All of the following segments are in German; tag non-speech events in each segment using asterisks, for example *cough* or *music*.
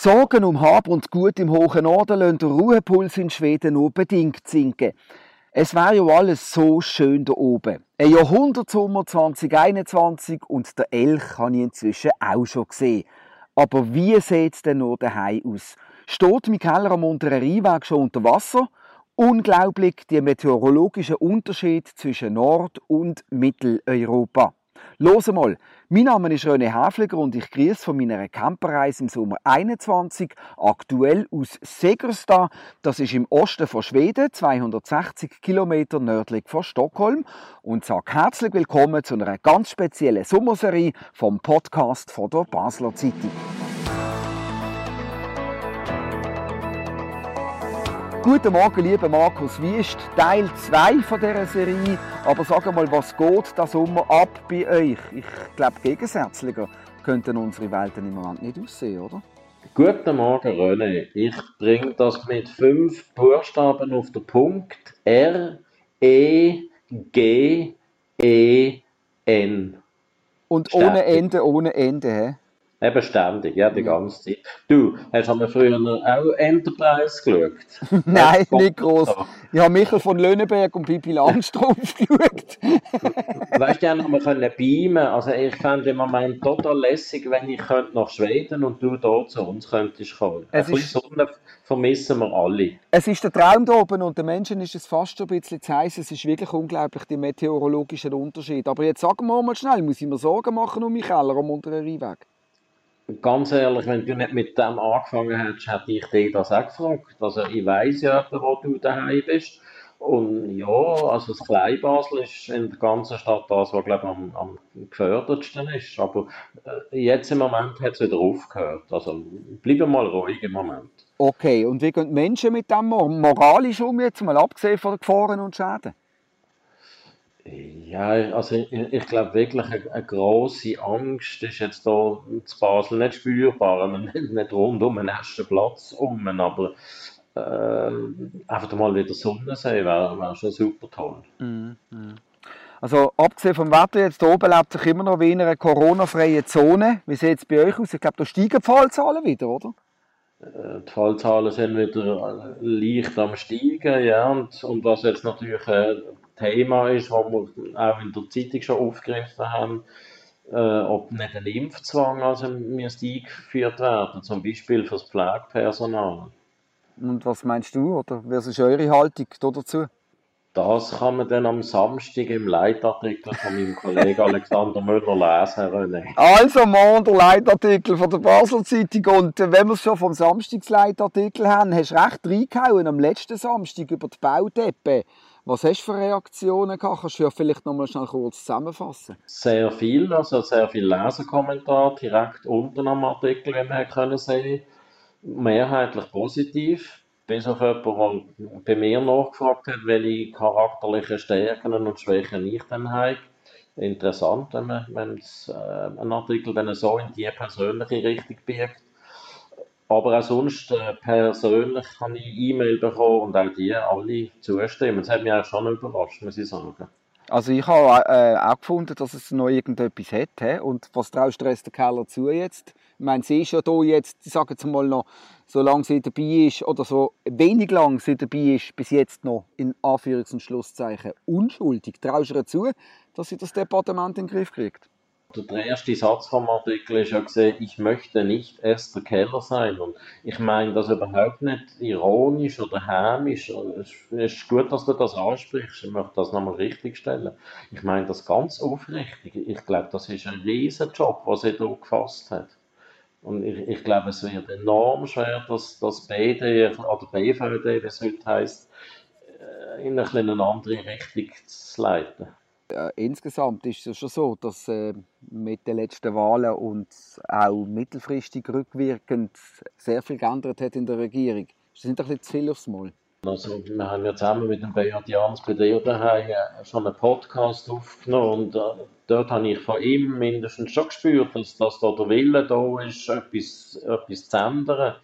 Sorgen um Hab und Gut im hohen Norden lassen den Ruhepuls in Schweden nur bedingt sinken. Es wäre ja alles so schön da oben. Ein Jahrhundertsommer 2021 und der Elch habe ich inzwischen auch schon gesehen. Aber wie sieht es denn nur daheim aus? Steht mein Keller am unteren Rheinweg schon unter Wasser? Unglaublich die meteorologischen Unterschiede zwischen Nord- und Mitteleuropa. Los mal, mein Name ist René Häfliger und ich grüße von meiner Camperreise im Sommer 21, aktuell aus Segersta. Das ist im Osten von Schweden, 260 Kilometer nördlich von Stockholm. Und sage herzlich willkommen zu einer ganz speziellen Sommerserie vom Podcast von der Basler Zeitung. Guten Morgen, lieber Markus Wiest, Teil 2 von dieser Serie. Aber sag mal, was geht da Sommer ab bei euch? Ich glaube, gegensätzlicher könnten unsere Welten im Moment nicht aussehen, oder? Guten Morgen, René. Ich bringe das mit fünf Buchstaben auf den Punkt. R, E, G, E, N. Und ohne Ende, ohne Ende, hä? Eben ständig, ja, die ganze Zeit. Du, hast du früher auch Enterprise geschaut? *laughs* Nein, nicht groß. Ich habe Michael von Löhneberg und Pipi Langstrumpf *laughs* geschaut. weißt du, ja, wir können beamen. Also ich fände im Moment total lässig, wenn ich nach Schweden und du hier zu uns könntest kommen. Es Ein ist, Sonne vermissen wir alle. Es ist der Traum da oben und den Menschen ist es fast schon ein bisschen zu heiß. Es ist wirklich unglaublich, die meteorologischen Unterschiede. Aber jetzt sagen wir mal schnell, muss ich mir Sorgen machen um meinen Keller am unteren Rheinweg? Ganz ehrlich, wenn du nicht mit dem angefangen hättest, hätte ich dich das auch gefragt. Also ich weiss ja, wo du daheim bist. Und ja, also das Kleinbasel ist in der ganzen Stadt das, was glaube ich, am, am gefördertsten ist. Aber äh, jetzt im Moment hat es wieder aufgehört. Also bleib mal ruhig im Moment. Okay, und wie gehen die Menschen mit dem moralisch um, jetzt mal abgesehen von den Gefahren und Schäden? Ja, also ich, ich glaube wirklich, eine, eine grosse Angst ist jetzt hier in Basel nicht spürbar. Nicht, nicht rund um den ersten Platz um, aber äh, einfach mal wieder Sonne sehen wäre wär schon super toll. Mm, mm. Also abgesehen vom Wetter, jetzt oben lebt sich immer noch wie in einer Corona-freien Zone. Wie sieht es bei euch aus? Ich glaube, da steigen die Fallzahlen wieder, oder? Äh, die Fallzahlen sind wieder leicht am steigen, ja, und, und was jetzt natürlich äh, Thema ist, das wir auch in der Zeitung schon aufgegriffen haben, äh, ob nicht ein Impfzwang also müsste eingeführt werden, zum Beispiel für das Pflegepersonal. Und was meinst du, oder was ist eure Haltung dazu? Das kann man dann am Samstag im Leitartikel von meinem Kollegen Alexander Müller lesen, René. Also morgen der Leitartikel von der Basel Zeitung. Und wenn wir es schon vom Samstagsleitartikel haben, hast du recht reingehauen am letzten Samstag über die Baudeppe. Was hast du für Reaktionen gehabt? Kannst du ja vielleicht noch mal schnell kurz zusammenfassen? Sehr viel, also sehr viel Leserkommentar direkt unter dem Artikel, wie man können sehen. Mehrheitlich positiv. Bis auf jemanden, der bei mir nachgefragt hat, welche charakterlichen Stärken und Schwächen ich dann habe. Interessant, wenn man wenn äh, ein Artikel dann so in die persönliche Richtung biegt. Aber auch sonst äh, persönlich habe ich E-Mail bekommen und auch die alle zustimmen. Das hat mich auch schon überrascht, muss ich sagen. Also ich habe äh, auch gefunden, dass es noch irgendetwas hat. He? Und was traust du der Keller zu jetzt? Ich meine, sie ist ja hier jetzt, ich sage jetzt mal noch, solange sie dabei ist, oder so wenig lang sie dabei ist, bis jetzt noch in Anführungs- und Schlusszeichen unschuldig. Traust du ihr zu, dass sie das Departement in den Griff kriegt? der erste Satz vom Artikel ist ja gesehen, ich möchte nicht Esther Keller sein. Und ich meine das überhaupt nicht ironisch oder hämisch. Es ist gut, dass du das ansprichst. Ich möchte das nochmal richtig stellen. Ich meine das ganz aufrichtig. Ich glaube, das ist ein riesen Job, was sie hier gefasst hat. Und ich, ich glaube, es wird enorm schwer, dass das BD oder BVD, wie es heute heisst, äh, in eine andere Richtung zu leiten insgesamt ist es schon so, dass äh, mit den letzten Wahlen und auch mittelfristig rückwirkend sehr viel geändert hat in der Regierung. Das sind ein bisschen zu viel aufs Mal. Also, wir haben ja zusammen mit dem Beat Jans bei dir daheim äh, schon einen Podcast aufgenommen und äh, dort habe ich von ihm mindestens schon gespürt, dass, dass da der Wille da ist, etwas, etwas zu ändern.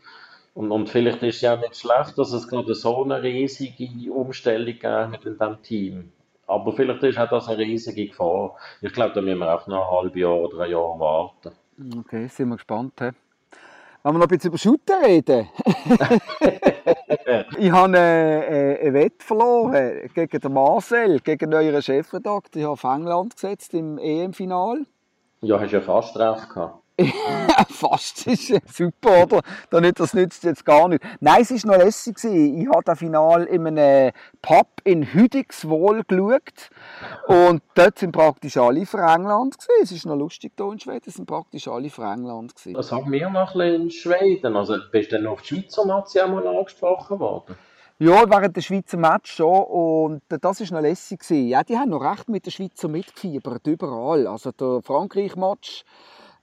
Und, und vielleicht ist es ja nicht schlecht, dass es gerade so eine riesige Umstellung gegeben hat in diesem Team. Aber vielleicht ist auch das eine riesige Gefahr. Ich glaube, da müssen wir auch noch ein halbes Jahr oder ein Jahr warten. Okay, sind wir gespannt. He? Wenn wir noch ein bisschen über Shooter reden. *laughs* ich habe äh, äh, Wette verloren gegen den Marcel, gegen euren Chefredakteur. Ich habe auf England gesetzt im EM-Final. Ja, hast du ja fast drauf gehabt. *laughs* Fast ist super, oder? Das nützt jetzt gar nicht. Nein, es war noch lässig. Ich habe das Final in einem Pub in Hüdigswohl geschaut. Und dort sind praktisch alle für England. Es ist noch lustig hier in Schweden, es sind praktisch alle für England. Was haben wir noch ein in Schweden? Also bist du dann auf die Schweizer Nazi einmal angesprochen worden? Ja, während der Schweizer Match schon. Und das war noch lässig. Ja, die haben noch recht mit der Schweizer mitgefiebert, überall. Also der Frankreich-Match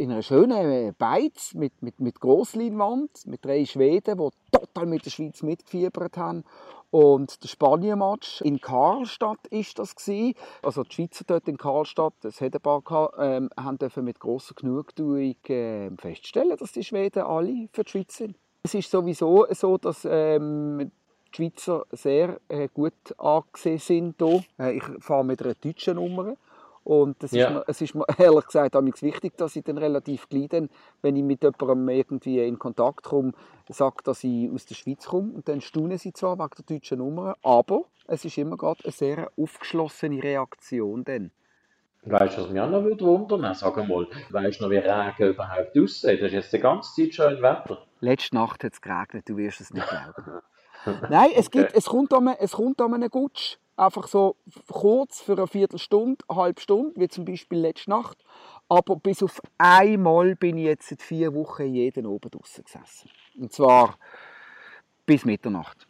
in einer schönen Beiz mit, mit, mit Grossleinwand, mit drei Schweden, die total mit der Schweiz mitgefiebert haben. Und der Spanien-Match in Karlstadt ist das gewesen. Also die Schweizer dort in Karlstadt, das hat ein paar ähm, haben dürfen mit grosser Genugtuung äh, feststellen, dass die Schweden alle für die Schweiz sind. Es ist sowieso so, dass ähm, die Schweizer sehr äh, gut angesehen sind hier. Äh, ich fahre mit einer deutschen Nummer. Und es, ja. ist mir, es ist mir *laughs* ehrlich gesagt wichtig, dass ich dann relativ gleich, wenn ich mit jemandem irgendwie in Kontakt komme, sage, dass ich aus der Schweiz komme. Und dann staunen sie zwar wegen der deutschen Nummer, aber es ist immer gerade eine sehr aufgeschlossene Reaktion. Dann. Weißt du, was mich auch noch wundern Sag mal, weißt du noch, wie Regen überhaupt aussieht? Das ist jetzt die ganze Zeit schön Wetter. Letzte Nacht hat es geregnet, du wirst es nicht glauben. *laughs* Nein, es, gibt, es kommt um, es kommt um einen Gutsch einfach so kurz für eine Viertelstunde, eine halbe Stunde, wie zum Beispiel letzte Nacht. Aber bis auf einmal bin ich jetzt seit vier Wochen jeden oben draußen gesessen. Und zwar bis Mitternacht.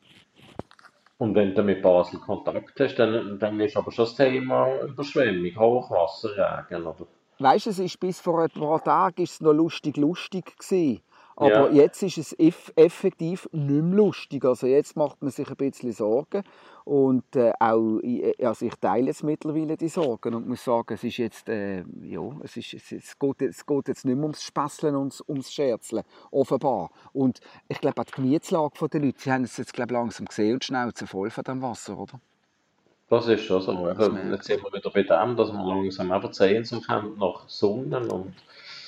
Und wenn du mit Basel Kontakt hast, dann, dann ist aber schon das Thema Überschwemmung, Hochwasser, Regen, oder? Weißt du, es ist bis vor ein paar Tagen ist es noch lustig, lustig gewesen. Aber ja. jetzt ist es effektiv nicht mehr lustig. Also jetzt macht man sich ein bisschen Sorgen. Und äh, auch, äh, also ich teile jetzt mittlerweile die Sorgen und muss sagen, es ist jetzt, äh, ja, es, ist, es, es, geht, es geht jetzt nicht mehr ums Spässeln und ums Scherzeln, offenbar. Und ich glaube auch die Gemütslage der Leute, sie haben es jetzt glaube langsam gesehen und Schnauze voll von dem Wasser, oder? Das ist schon so. Jetzt sind wir wieder bei dem, dass wir langsam einfach Sehnsucht haben nach Sonne und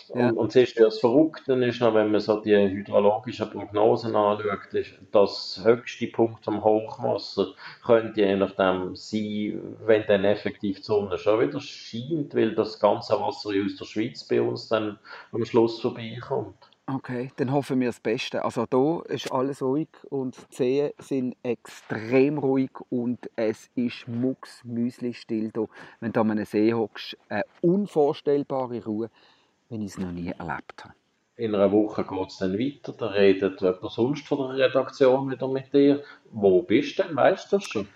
ja. Und, und siehst du, das Verrückte ist noch, wenn man so die hydrologischen Prognosen anschaut, ist das höchste Punkt am Hochwasser könnte je nachdem sein, wenn dann effektiv die Sonne schon wieder scheint, weil das ganze Wasser aus der Schweiz bei uns dann am Schluss vorbeikommt. Okay, dann hoffen wir das Beste. Also hier ist alles ruhig und die Seen sind extrem ruhig und es ist mucksmüsli still hier. Wenn du an einem See hockst, eine unvorstellbare Ruhe wenn ich es noch nie erlebt habe. In einer Woche geht es dann weiter, da redet jemand sonst von der Redaktion wieder mit dir. Wo bist du denn, weißt du das schon?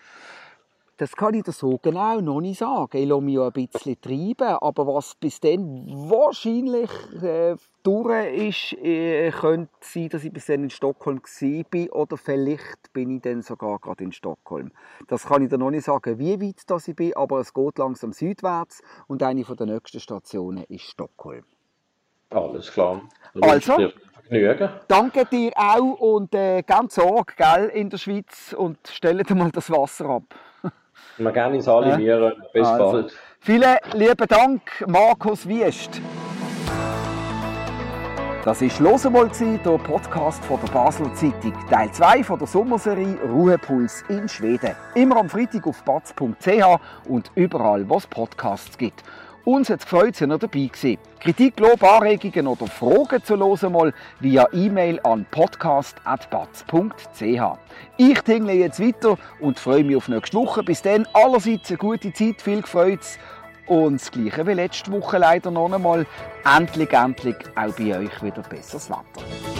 Das kann ich dir so genau noch nicht sagen. Ich lasse mich ja ein bisschen treiben, aber was bis dann wahrscheinlich äh, durch ist, äh, könnte sein, dass ich bis dann in Stockholm war oder vielleicht bin ich dann sogar gerade in Stockholm. Das kann ich dir noch nicht sagen, wie weit das ich bin, aber es geht langsam südwärts und eine der nächsten Stationen ist Stockholm. Alles klar. also, Vergnügen. danke dir auch und äh, ganz Sorge gell, in der Schweiz und stell dir mal das Wasser ab. *laughs* Wir gerne ins animieren. Ja. Bis also. bald. Vielen lieben Dank, Markus Wiest. Das war «Hören mal», der Podcast von der Basler Zeitung, Teil 2 von der Sommerserie «Ruhepuls in Schweden». Immer am Freitag auf batz.ch und überall, wo es Podcasts gibt. Uns hat es gefreut, dass ihr noch dabei gewesen. Kritik, Lob, Anregungen oder Fragen zu hören mal via E-Mail an podcast.batz.ch. Ich tingle jetzt weiter und freue mich auf nächste Woche. Bis dann allerseits eine gute Zeit, viel Freude und das Gleiche wie letzte Woche leider noch einmal. Endlich, endlich auch bei euch wieder besseres Wetter.